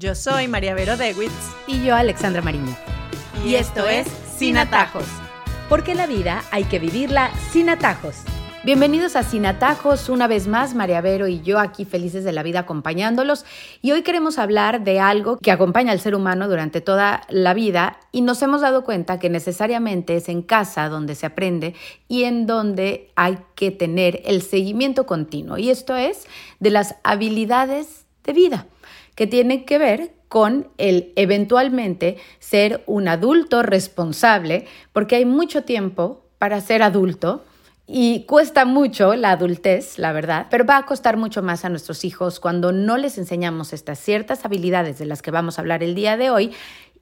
Yo soy María Vero Dewitz. Y yo, Alexandra Mariño. Y, esto es Sin Atajos. Porque la vida hay que vivirla sin atajos. Bienvenidos a Sin Atajos, una vez más, María Vero y yo aquí felices de la vida acompañándolos. Y hoy queremos hablar de algo que acompaña al ser humano durante toda la vida y nos hemos dado cuenta que necesariamente es en casa donde se aprende y en donde hay que tener el seguimiento continuo. Y esto es de las habilidades de vida que tiene que ver con el eventualmente ser un adulto responsable, porque hay mucho tiempo para ser adulto y cuesta mucho la adultez, la verdad, pero va a costar mucho más a nuestros hijos cuando no les enseñamos estas ciertas habilidades de las que vamos a hablar el día de hoy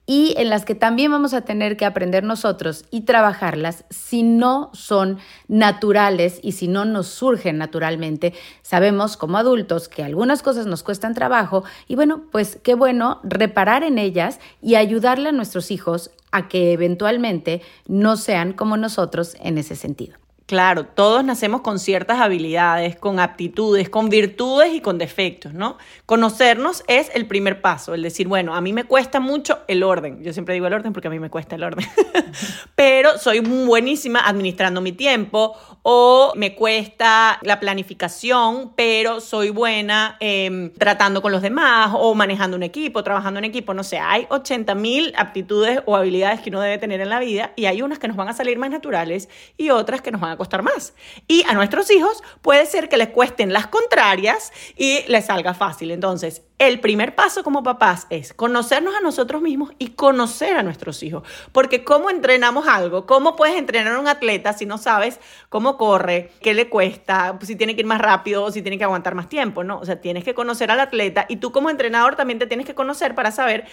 y en las que también vamos a tener que aprender nosotros y trabajarlas si no son naturales y si no nos surgen naturalmente. Sabemos como adultos que algunas cosas nos cuestan trabajo y bueno, pues qué bueno reparar en ellas y ayudarle a nuestros hijos a que eventualmente no sean como nosotros en ese sentido. Claro, todos nacemos con ciertas habilidades, con aptitudes, con virtudes y con defectos, ¿no? Conocernos es el primer paso, el decir, bueno, a mí me cuesta mucho el orden. Yo siempre digo el orden porque a mí me cuesta el orden. Pero soy buenísima administrando mi tiempo o me cuesta la planificación, pero soy buena em, tratando con los demás o manejando un equipo, trabajando en equipo. No sé, hay 80 mil aptitudes o habilidades que uno debe tener en la vida y hay unas que nos van a salir más naturales y otras que nos van a costar más. Y a nuestros hijos puede ser que les cuesten las contrarias y les salga fácil. Entonces, el primer paso como papás es conocernos a nosotros mismos y conocer a nuestros hijos. Porque ¿cómo entrenamos algo? ¿Cómo puedes entrenar a un atleta si no sabes cómo corre, qué le cuesta, si tiene que ir más rápido o si tiene que aguantar más tiempo? No, o sea, tienes que conocer al atleta y tú como entrenador también te tienes que conocer para saber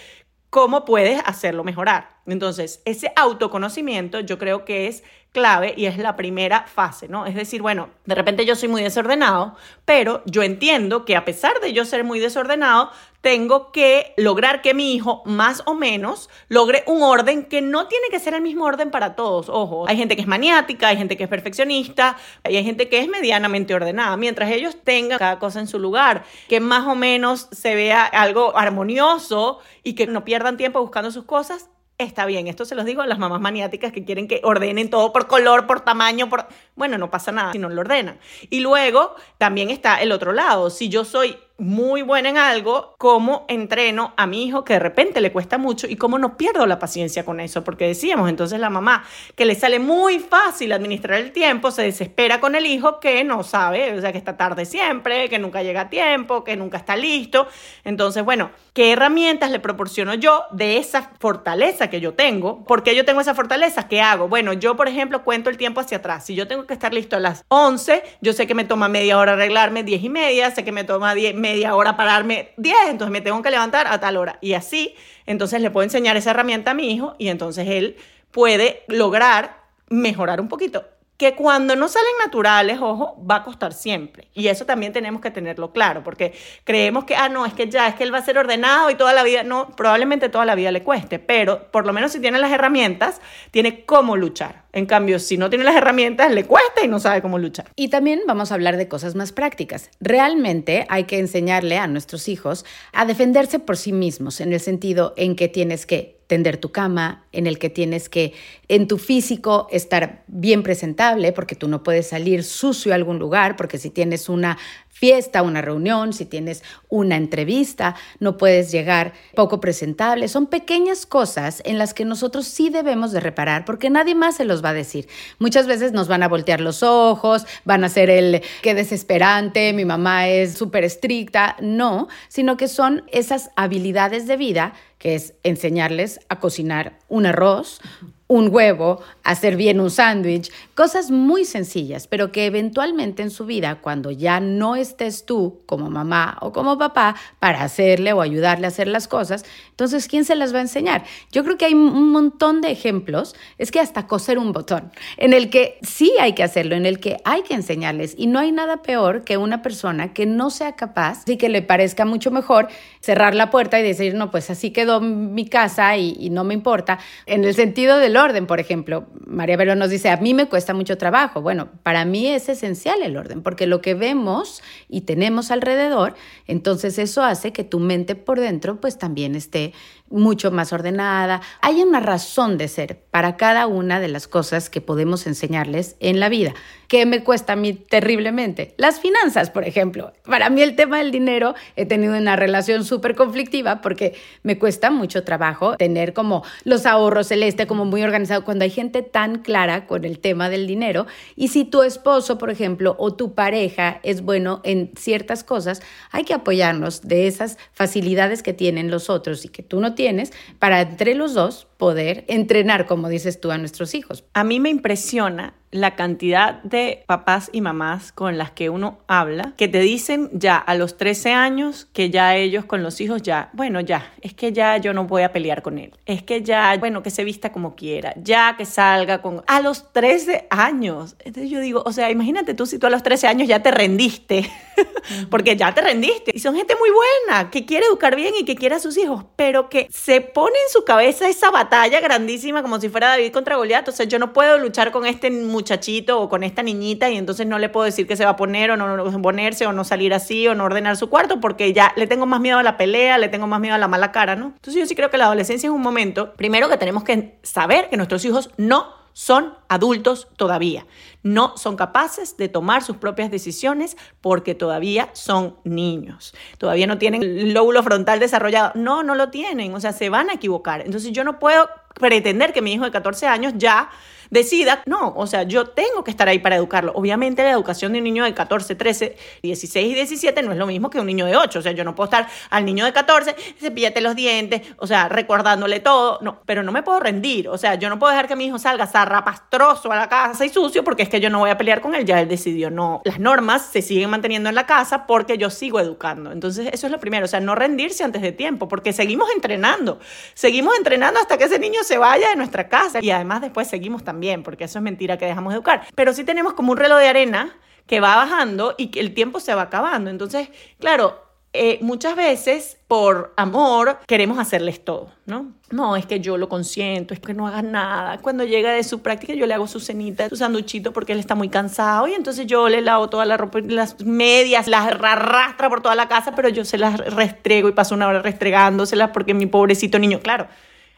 cómo puedes hacerlo mejorar. Entonces, ese autoconocimiento yo creo que es clave y es la primera fase, ¿no? Es decir, bueno, de repente yo soy muy desordenado, pero yo entiendo que a pesar de yo ser muy desordenado, tengo que lograr que mi hijo más o menos logre un orden que no tiene que ser el mismo orden para todos. Ojo, hay gente que es maniática, hay gente que es perfeccionista hay gente que es medianamente ordenada. Mientras ellos tengan cada cosa en su lugar, que más o menos se vea algo armonioso y que no pierdan tiempo buscando sus cosas, Está bien, esto se los digo a las mamás maniáticas que quieren que ordenen todo por color, por tamaño, por... Bueno, no pasa nada si no lo ordenan. Y luego también está el otro lado. Si yo soy muy buena en algo, cómo entreno a mi hijo que de repente le cuesta mucho y cómo no pierdo la paciencia con eso, porque decíamos entonces la mamá que le sale muy fácil administrar el tiempo, se desespera con el hijo que no sabe, o sea, que está tarde siempre, que nunca llega a tiempo, que nunca está listo. Entonces, bueno, ¿qué herramientas le proporciono yo de esa fortaleza que yo tengo? ¿Por qué yo tengo esa fortaleza? ¿Qué hago? Bueno, yo, por ejemplo, cuento el tiempo hacia atrás. Si yo tengo que estar listo a las 11, yo sé que me toma media hora arreglarme, 10 y media, sé que me toma 10 media hora pararme 10, entonces me tengo que levantar a tal hora. Y así, entonces le puedo enseñar esa herramienta a mi hijo y entonces él puede lograr mejorar un poquito que cuando no salen naturales, ojo, va a costar siempre. Y eso también tenemos que tenerlo claro, porque creemos que, ah, no, es que ya, es que él va a ser ordenado y toda la vida, no, probablemente toda la vida le cueste, pero por lo menos si tiene las herramientas, tiene cómo luchar. En cambio, si no tiene las herramientas, le cuesta y no sabe cómo luchar. Y también vamos a hablar de cosas más prácticas. Realmente hay que enseñarle a nuestros hijos a defenderse por sí mismos, en el sentido en que tienes que tender tu cama, en el que tienes que en tu físico estar bien presentable, porque tú no puedes salir sucio a algún lugar, porque si tienes una fiesta, una reunión, si tienes una entrevista, no puedes llegar poco presentable. Son pequeñas cosas en las que nosotros sí debemos de reparar porque nadie más se los va a decir. Muchas veces nos van a voltear los ojos, van a ser el qué desesperante, mi mamá es súper estricta. No, sino que son esas habilidades de vida que es enseñarles a cocinar un arroz, un huevo, hacer bien un sándwich, cosas muy sencillas, pero que eventualmente en su vida, cuando ya no estés tú como mamá o como papá para hacerle o ayudarle a hacer las cosas, entonces, ¿quién se las va a enseñar? Yo creo que hay un montón de ejemplos, es que hasta coser un botón, en el que sí hay que hacerlo, en el que hay que enseñarles, y no hay nada peor que una persona que no sea capaz y que le parezca mucho mejor cerrar la puerta y decir, no, pues así quedó mi casa y, y no me importa, en el sentido del el orden, por ejemplo. María Velo nos dice, a mí me cuesta mucho trabajo. Bueno, para mí es esencial el orden, porque lo que vemos y tenemos alrededor, entonces eso hace que tu mente por dentro pues también esté mucho más ordenada. Hay una razón de ser para cada una de las cosas que podemos enseñarles en la vida. ¿Qué me cuesta a mí terriblemente? Las finanzas, por ejemplo. Para mí el tema del dinero he tenido una relación súper conflictiva porque me cuesta mucho trabajo tener como los ahorros celeste, como muy organizado, cuando hay gente tan clara con el tema del dinero. Y si tu esposo, por ejemplo, o tu pareja es bueno en ciertas cosas, hay que apoyarnos de esas facilidades que tienen los otros y que tú no tienes para entre los dos poder entrenar, como dices tú, a nuestros hijos. A mí me impresiona la cantidad de papás y mamás con las que uno habla que te dicen ya a los 13 años que ya ellos con los hijos ya, bueno, ya, es que ya yo no voy a pelear con él. Es que ya, bueno, que se vista como quiera, ya que salga con... A los 13 años. Entonces yo digo, o sea, imagínate tú si tú a los 13 años ya te rendiste, porque ya te rendiste. Y son gente muy buena, que quiere educar bien y que quiere a sus hijos, pero que se pone en su cabeza esa batalla grandísima como si fuera David contra Goliat. O sea, yo no puedo luchar con este muchachito o con esta niñita y entonces no le puedo decir que se va a poner o no ponerse o no salir así o no ordenar su cuarto porque ya le tengo más miedo a la pelea, le tengo más miedo a la mala cara, ¿no? Entonces yo sí creo que la adolescencia es un momento, primero que tenemos que saber que nuestros hijos no son adultos todavía. No son capaces de tomar sus propias decisiones porque todavía son niños. Todavía no tienen el lóbulo frontal desarrollado. No, no lo tienen. O sea, se van a equivocar. Entonces yo no puedo pretender que mi hijo de 14 años ya decida, no, o sea, yo tengo que estar ahí para educarlo. Obviamente la educación de un niño de 14, 13, 16 y 17 no es lo mismo que un niño de 8, o sea, yo no puedo estar al niño de 14, cepillate los dientes, o sea, recordándole todo, no, pero no me puedo rendir, o sea, yo no puedo dejar que mi hijo salga zarrapastroso a la casa y sucio porque es que yo no voy a pelear con él, ya él decidió, no, las normas se siguen manteniendo en la casa porque yo sigo educando. Entonces, eso es lo primero, o sea, no rendirse antes de tiempo, porque seguimos entrenando, seguimos entrenando hasta que ese niño se vaya de nuestra casa. Y además después seguimos también también, porque eso es mentira que dejamos de educar. Pero sí tenemos como un reloj de arena que va bajando y que el tiempo se va acabando. Entonces, claro, eh, muchas veces por amor queremos hacerles todo, ¿no? No, es que yo lo consiento, es que no haga nada. Cuando llega de su práctica yo le hago su cenita, su sanduchito porque él está muy cansado y entonces yo le lavo toda la ropa, las medias, las arrastra por toda la casa, pero yo se las restrego y paso una hora restregándoselas porque mi pobrecito niño, claro,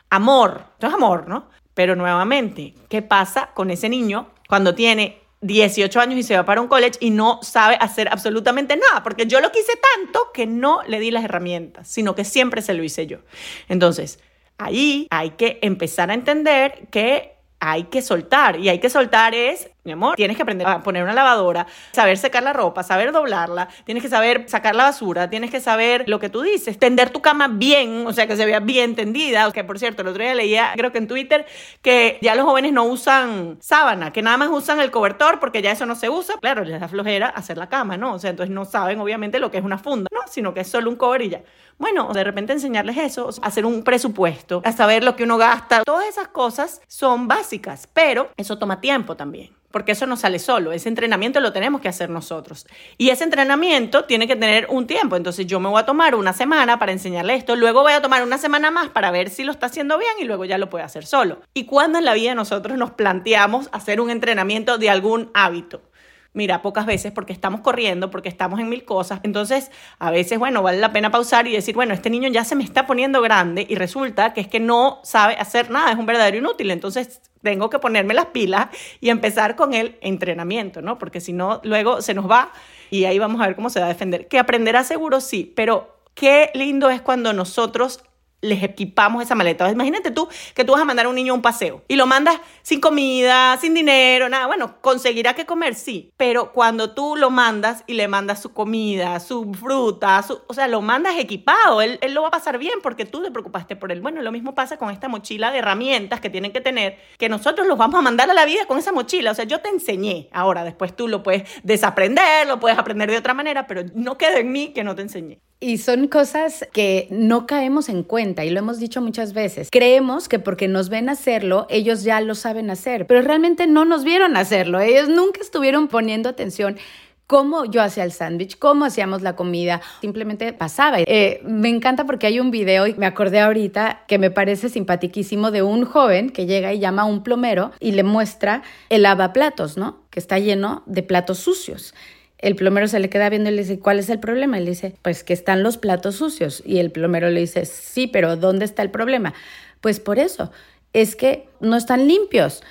amor, no es amor, ¿no? Pero nuevamente, ¿qué pasa con ese niño cuando tiene 18 años y se va para un college y no sabe hacer absolutamente nada? Porque yo lo quise tanto que no le di las herramientas, sino que siempre se lo hice yo. Entonces, ahí hay que empezar a entender que hay que soltar y hay que soltar es mi amor, tienes que aprender a poner una lavadora, saber secar la ropa, saber doblarla, tienes que saber sacar la basura, tienes que saber lo que tú dices, tender tu cama bien, o sea, que se vea bien tendida. Que por cierto, el otro día leía, creo que en Twitter, que ya los jóvenes no usan sábana, que nada más usan el cobertor porque ya eso no se usa. Claro, les da flojera hacer la cama, ¿no? O sea, entonces no saben obviamente lo que es una funda, ¿no? Sino que es solo un cover y ya. Bueno, de repente enseñarles eso, hacer un presupuesto, a saber lo que uno gasta, todas esas cosas son básicas, pero eso toma tiempo también porque eso no sale solo, ese entrenamiento lo tenemos que hacer nosotros. Y ese entrenamiento tiene que tener un tiempo, entonces yo me voy a tomar una semana para enseñarle esto, luego voy a tomar una semana más para ver si lo está haciendo bien y luego ya lo puede hacer solo. ¿Y cuando en la vida nosotros nos planteamos hacer un entrenamiento de algún hábito? Mira, pocas veces porque estamos corriendo, porque estamos en mil cosas. Entonces, a veces, bueno, vale la pena pausar y decir, bueno, este niño ya se me está poniendo grande y resulta que es que no sabe hacer nada, es un verdadero inútil. Entonces, tengo que ponerme las pilas y empezar con el entrenamiento, ¿no? Porque si no, luego se nos va y ahí vamos a ver cómo se va a defender. Que aprenderá seguro sí, pero qué lindo es cuando nosotros les equipamos esa maleta. Imagínate tú que tú vas a mandar a un niño a un paseo y lo mandas sin comida, sin dinero, nada. Bueno, conseguirá que comer, sí, pero cuando tú lo mandas y le mandas su comida, su fruta, su, o sea, lo mandas equipado, él, él lo va a pasar bien porque tú te preocupaste por él. Bueno, lo mismo pasa con esta mochila de herramientas que tienen que tener, que nosotros los vamos a mandar a la vida con esa mochila. O sea, yo te enseñé, ahora después tú lo puedes desaprender, lo puedes aprender de otra manera, pero no queda en mí que no te enseñé. Y son cosas que no caemos en cuenta y lo hemos dicho muchas veces. Creemos que porque nos ven hacerlo, ellos ya lo saben hacer, pero realmente no nos vieron hacerlo. Ellos nunca estuvieron poniendo atención cómo yo hacía el sándwich, cómo hacíamos la comida, simplemente pasaba. Eh, me encanta porque hay un video, y me acordé ahorita, que me parece simpatiquísimo, de un joven que llega y llama a un plomero y le muestra el lavaplatos, ¿no? Que está lleno de platos sucios. El plomero se le queda viendo y le dice, ¿cuál es el problema? Y le dice, pues que están los platos sucios. Y el plomero le dice, sí, pero ¿dónde está el problema? Pues por eso, es que no están limpios.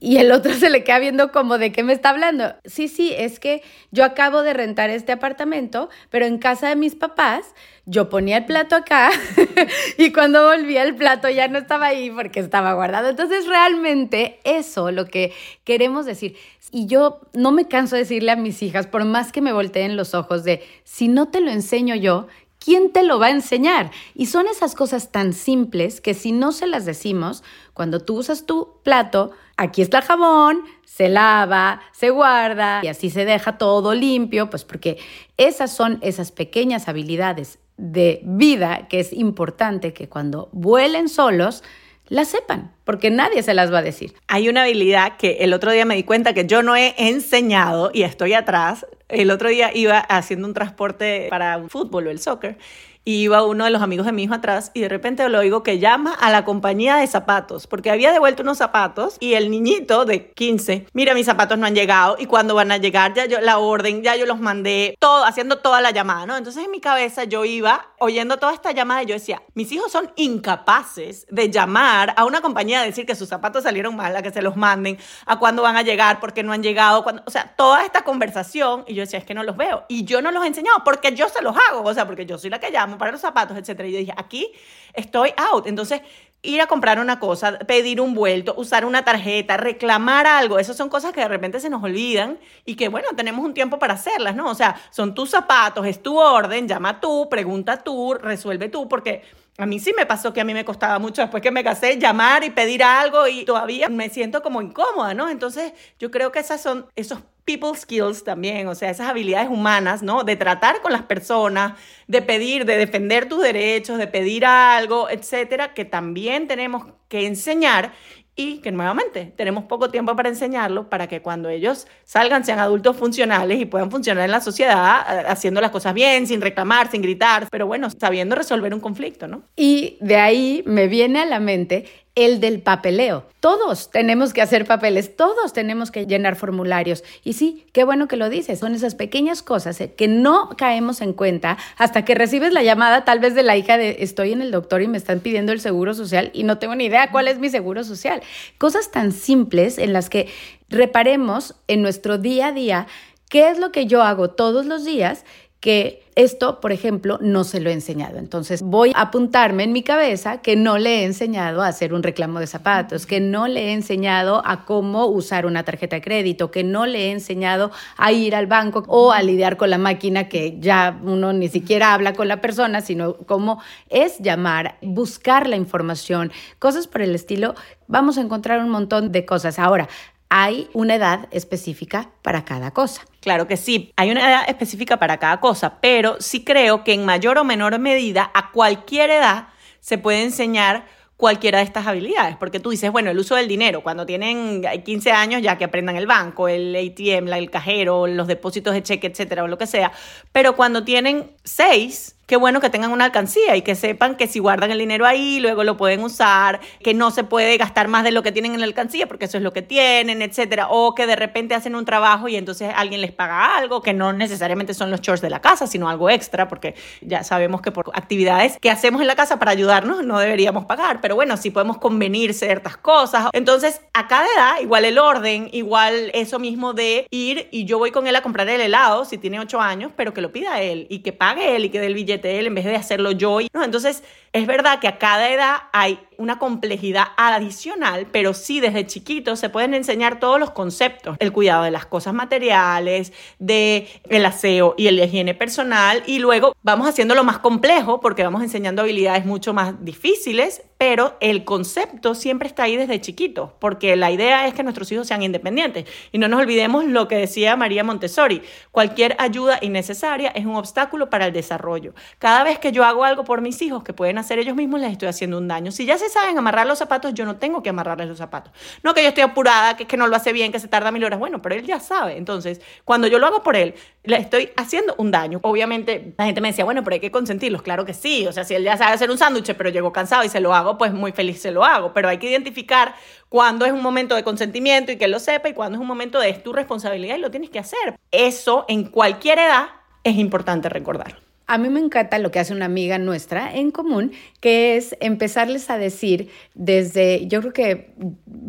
Y el otro se le queda viendo como de qué me está hablando. Sí, sí, es que yo acabo de rentar este apartamento, pero en casa de mis papás yo ponía el plato acá y cuando volvía el plato ya no estaba ahí porque estaba guardado. Entonces realmente eso lo que queremos decir. Y yo no me canso de decirle a mis hijas, por más que me volteen los ojos de, si no te lo enseño yo, ¿quién te lo va a enseñar? Y son esas cosas tan simples que si no se las decimos, cuando tú usas tu plato, aquí está el jabón, se lava, se guarda y así se deja todo limpio, pues porque esas son esas pequeñas habilidades de vida que es importante que cuando vuelen solos, la sepan, porque nadie se las va a decir. Hay una habilidad que el otro día me di cuenta que yo no he enseñado y estoy atrás. El otro día iba haciendo un transporte para un fútbol o el soccer y iba uno de los amigos de mi hijo atrás y de repente lo oigo que llama a la compañía de zapatos porque había devuelto unos zapatos y el niñito de 15, mira mis zapatos no han llegado y cuando van a llegar ya yo la orden, ya yo los mandé, todo, haciendo toda la llamada, ¿no? Entonces en mi cabeza yo iba oyendo toda esta llamada y yo decía, mis hijos son incapaces de llamar a una compañía a decir que sus zapatos salieron mal, a que se los manden, a cuándo van a llegar, porque no han llegado, cuando, o sea, toda esta conversación y yo decía, es que no los veo y yo no los he enseñado porque yo se los hago, o sea, porque yo soy la que llamo para los zapatos, etcétera. Y yo dije, aquí estoy out. Entonces, ir a comprar una cosa, pedir un vuelto, usar una tarjeta, reclamar algo, esas son cosas que de repente se nos olvidan y que, bueno, tenemos un tiempo para hacerlas, ¿no? O sea, son tus zapatos, es tu orden, llama tú, pregunta tú, resuelve tú, porque a mí sí me pasó que a mí me costaba mucho después que me casé llamar y pedir algo y todavía me siento como incómoda, ¿no? Entonces, yo creo que esas son esos people skills también, o sea, esas habilidades humanas, ¿no? De tratar con las personas, de pedir, de defender tus derechos, de pedir algo, etcétera, que también tenemos que enseñar y que nuevamente tenemos poco tiempo para enseñarlo para que cuando ellos salgan sean adultos funcionales y puedan funcionar en la sociedad haciendo las cosas bien, sin reclamar, sin gritar, pero bueno, sabiendo resolver un conflicto, ¿no? Y de ahí me viene a la mente el del papeleo. Todos tenemos que hacer papeles, todos tenemos que llenar formularios. Y sí, qué bueno que lo dices, son esas pequeñas cosas eh, que no caemos en cuenta hasta que recibes la llamada tal vez de la hija de estoy en el doctor y me están pidiendo el seguro social y no tengo ni idea cuál es mi seguro social. Cosas tan simples en las que reparemos en nuestro día a día qué es lo que yo hago todos los días que esto, por ejemplo, no se lo he enseñado. Entonces voy a apuntarme en mi cabeza que no le he enseñado a hacer un reclamo de zapatos, que no le he enseñado a cómo usar una tarjeta de crédito, que no le he enseñado a ir al banco o a lidiar con la máquina que ya uno ni siquiera habla con la persona, sino cómo es llamar, buscar la información, cosas por el estilo. Vamos a encontrar un montón de cosas. Ahora, hay una edad específica para cada cosa. Claro que sí, hay una edad específica para cada cosa, pero sí creo que en mayor o menor medida a cualquier edad se puede enseñar cualquiera de estas habilidades, porque tú dices, bueno, el uso del dinero, cuando tienen 15 años ya que aprendan el banco, el ATM, el cajero, los depósitos de cheque, etcétera, o lo que sea, pero cuando tienen 6, qué bueno que tengan una alcancía y que sepan que si guardan el dinero ahí, luego lo pueden usar, que no se puede gastar más de lo que tienen en la alcancía porque eso es lo que tienen, etcétera, o que de repente hacen un trabajo y entonces alguien les paga algo, que no necesariamente son los chores de la casa, sino algo extra, porque ya sabemos que por actividades que hacemos en la casa para ayudarnos no deberíamos pagar, pero bueno, sí podemos convenir ciertas cosas. Entonces, a cada edad, igual el orden, igual eso mismo de ir y yo voy con él a comprar el helado si tiene 8 años, pero que lo pida él y que pague él y que dé el billete él en vez de hacerlo yo. ¿no? Entonces, es verdad que a cada edad hay una complejidad adicional, pero sí desde chiquitos se pueden enseñar todos los conceptos, el cuidado de las cosas materiales, de el aseo y el higiene personal y luego vamos haciéndolo más complejo porque vamos enseñando habilidades mucho más difíciles pero el concepto siempre está ahí desde chiquitos, porque la idea es que nuestros hijos sean independientes. Y no nos olvidemos lo que decía María Montessori, cualquier ayuda innecesaria es un obstáculo para el desarrollo. Cada vez que yo hago algo por mis hijos que pueden hacer ellos mismos, les estoy haciendo un daño. Si ya se saben amarrar los zapatos, yo no tengo que amarrarles los zapatos. No que yo estoy apurada, que es que no lo hace bien, que se tarda mil horas. Bueno, pero él ya sabe. Entonces, cuando yo lo hago por él, le estoy haciendo un daño. Obviamente, la gente me decía, bueno, pero hay que consentirlos. Claro que sí. O sea, si él ya sabe hacer un sándwich, pero llegó cansado y se lo hago, pues muy feliz se lo hago. Pero hay que identificar cuándo es un momento de consentimiento y que él lo sepa y cuándo es un momento de es tu responsabilidad y lo tienes que hacer. Eso en cualquier edad es importante recordar. A mí me encanta lo que hace una amiga nuestra en común, que es empezarles a decir desde, yo creo que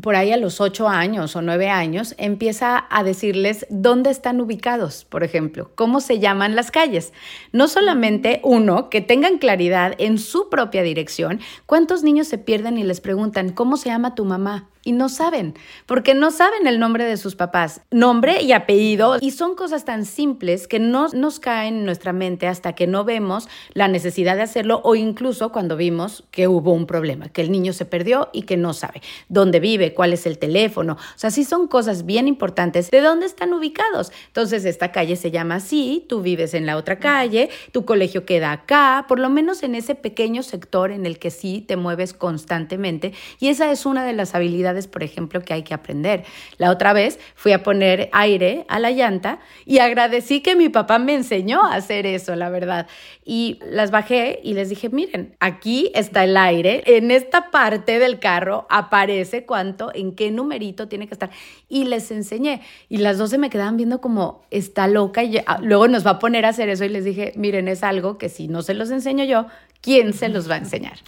por ahí a los ocho años o nueve años, empieza a decirles dónde están ubicados, por ejemplo, cómo se llaman las calles. No solamente uno, que tengan claridad en su propia dirección, cuántos niños se pierden y les preguntan, ¿cómo se llama tu mamá? Y no saben, porque no saben el nombre de sus papás, nombre y apellido, y son cosas tan simples que no nos caen en nuestra mente hasta que no vemos la necesidad de hacerlo o incluso cuando vimos que hubo un problema, que el niño se perdió y que no sabe dónde vive, cuál es el teléfono. O sea, sí son cosas bien importantes de dónde están ubicados. Entonces, esta calle se llama así, tú vives en la otra calle, tu colegio queda acá, por lo menos en ese pequeño sector en el que sí te mueves constantemente, y esa es una de las habilidades por ejemplo, que hay que aprender. La otra vez fui a poner aire a la llanta y agradecí que mi papá me enseñó a hacer eso, la verdad. Y las bajé y les dije, miren, aquí está el aire, en esta parte del carro aparece cuánto, en qué numerito tiene que estar. Y les enseñé. Y las dos se me quedaban viendo como, está loca y ah, luego nos va a poner a hacer eso. Y les dije, miren, es algo que si no se los enseño yo, ¿quién se los va a enseñar?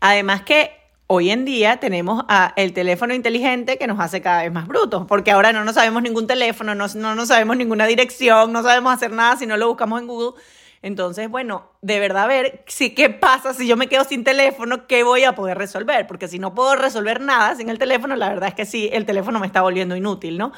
Además que Hoy en día tenemos a el teléfono inteligente que nos hace cada vez más brutos, porque ahora no nos sabemos ningún teléfono, no, no nos sabemos ninguna dirección, no sabemos hacer nada si no lo buscamos en Google. Entonces, bueno, de verdad ver si qué pasa si yo me quedo sin teléfono, qué voy a poder resolver, porque si no puedo resolver nada sin el teléfono, la verdad es que sí, el teléfono me está volviendo inútil, ¿no?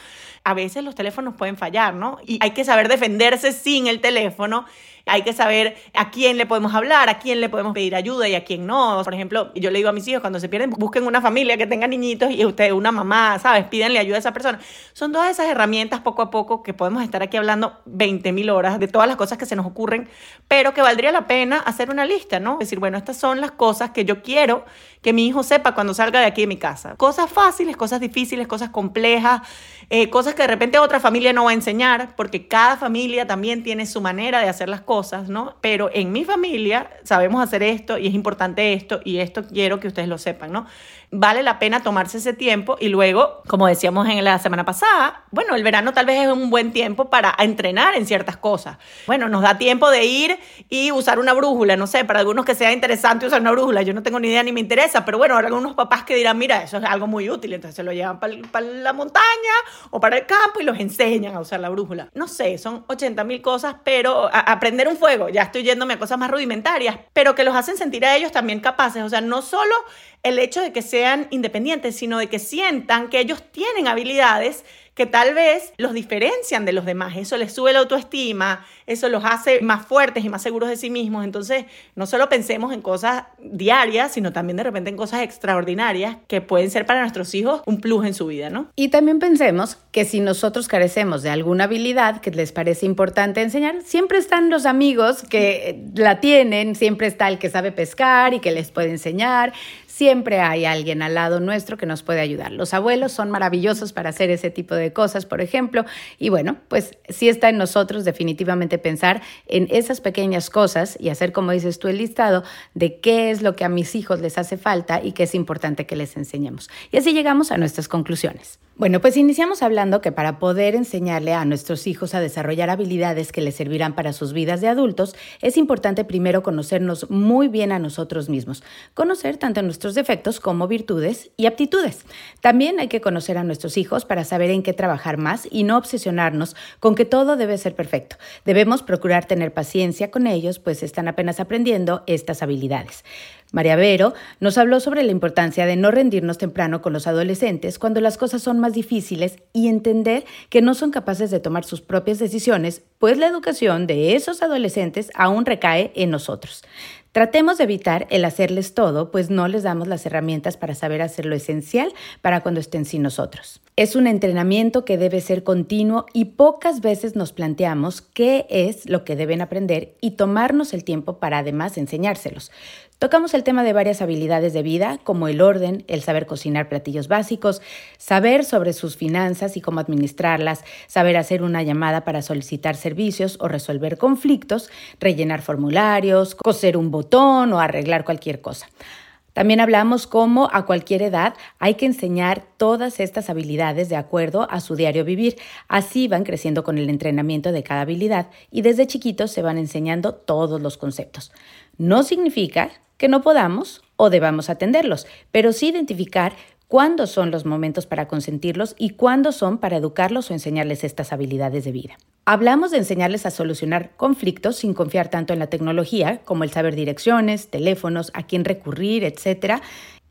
A veces los teléfonos pueden fallar, ¿no? Y hay que saber defenderse sin el teléfono hay que saber a quién le podemos hablar, a quién le podemos pedir ayuda y a quién no. Por ejemplo, yo le digo a mis hijos, cuando se pierden, busquen una familia que tenga niñitos y usted una mamá, ¿sabes? Pídenle ayuda a esa persona. Son todas esas herramientas poco a poco que podemos estar aquí hablando 20 mil horas de todas las cosas que se nos ocurren, pero que valdría la pena hacer una lista, ¿no? Decir, bueno, estas son las cosas que yo quiero que mi hijo sepa cuando salga de aquí de mi casa. Cosas fáciles, cosas difíciles, cosas complejas, eh, cosas que de repente otra familia no va a enseñar, porque cada familia también tiene su manera de hacer las cosas, ¿no? Pero en mi familia sabemos hacer esto y es importante esto y esto quiero que ustedes lo sepan, ¿no? Vale la pena tomarse ese tiempo y luego, como decíamos en la semana pasada, bueno, el verano tal vez es un buen tiempo para entrenar en ciertas cosas. Bueno, nos da tiempo de ir y usar una brújula, no sé, para algunos que sea interesante usar una brújula, yo no tengo ni idea ni me interesa, pero bueno, habrá algunos papás que dirán, mira, eso es algo muy útil, entonces se lo llevan para la montaña o para el campo y los enseñan a usar la brújula. No sé, son 80 mil cosas, pero aprender un fuego, ya estoy yéndome a cosas más rudimentarias, pero que los hacen sentir a ellos también capaces, o sea, no solo el hecho de que sean independientes, sino de que sientan que ellos tienen habilidades que tal vez los diferencian de los demás. Eso les sube la autoestima, eso los hace más fuertes y más seguros de sí mismos. Entonces, no solo pensemos en cosas diarias, sino también de repente en cosas extraordinarias que pueden ser para nuestros hijos un plus en su vida, ¿no? Y también pensemos que si nosotros carecemos de alguna habilidad que les parece importante enseñar, siempre están los amigos que la tienen, siempre está el que sabe pescar y que les puede enseñar siempre hay alguien al lado nuestro que nos puede ayudar. Los abuelos son maravillosos para hacer ese tipo de cosas, por ejemplo, y bueno, pues sí está en nosotros definitivamente pensar en esas pequeñas cosas y hacer, como dices tú, el listado de qué es lo que a mis hijos les hace falta y qué es importante que les enseñemos. Y así llegamos a nuestras conclusiones. Bueno, pues iniciamos hablando que para poder enseñarle a nuestros hijos a desarrollar habilidades que les servirán para sus vidas de adultos, es importante primero conocernos muy bien a nosotros mismos, conocer tanto nuestros defectos como virtudes y aptitudes. También hay que conocer a nuestros hijos para saber en qué trabajar más y no obsesionarnos con que todo debe ser perfecto. Debemos procurar tener paciencia con ellos, pues están apenas aprendiendo estas habilidades. María Vero nos habló sobre la importancia de no rendirnos temprano con los adolescentes cuando las cosas son más difíciles y entender que no son capaces de tomar sus propias decisiones, pues la educación de esos adolescentes aún recae en nosotros. Tratemos de evitar el hacerles todo, pues no les damos las herramientas para saber hacer lo esencial para cuando estén sin nosotros. Es un entrenamiento que debe ser continuo y pocas veces nos planteamos qué es lo que deben aprender y tomarnos el tiempo para además enseñárselos. Tocamos el tema de varias habilidades de vida, como el orden, el saber cocinar platillos básicos, saber sobre sus finanzas y cómo administrarlas, saber hacer una llamada para solicitar servicios o resolver conflictos, rellenar formularios, coser un botón o arreglar cualquier cosa. También hablamos cómo a cualquier edad hay que enseñar todas estas habilidades de acuerdo a su diario vivir. Así van creciendo con el entrenamiento de cada habilidad y desde chiquitos se van enseñando todos los conceptos. No significa que no podamos o debamos atenderlos, pero sí identificar cuándo son los momentos para consentirlos y cuándo son para educarlos o enseñarles estas habilidades de vida. Hablamos de enseñarles a solucionar conflictos sin confiar tanto en la tecnología como el saber direcciones, teléfonos, a quién recurrir, etcétera,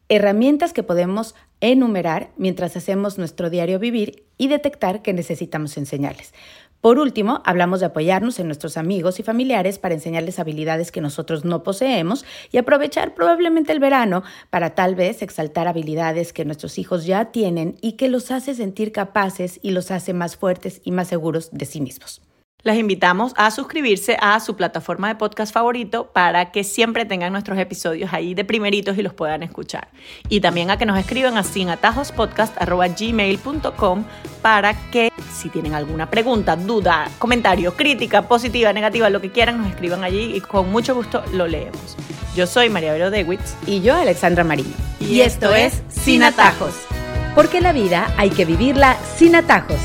herramientas que podemos enumerar mientras hacemos nuestro diario vivir y detectar que necesitamos enseñarles. Por último, hablamos de apoyarnos en nuestros amigos y familiares para enseñarles habilidades que nosotros no poseemos y aprovechar probablemente el verano para tal vez exaltar habilidades que nuestros hijos ya tienen y que los hace sentir capaces y los hace más fuertes y más seguros de sí mismos. Las invitamos a suscribirse a su plataforma de podcast favorito para que siempre tengan nuestros episodios ahí de primeritos y los puedan escuchar. Y también a que nos escriban a sinatajospodcast.gmail.com para que si tienen alguna pregunta, duda, comentario, crítica, positiva, negativa, lo que quieran, nos escriban allí y con mucho gusto lo leemos. Yo soy María Vero Dewitz. Y yo, Alexandra Marino. Y, esto es Sin Atajos. Porque la vida hay que vivirla sin atajos.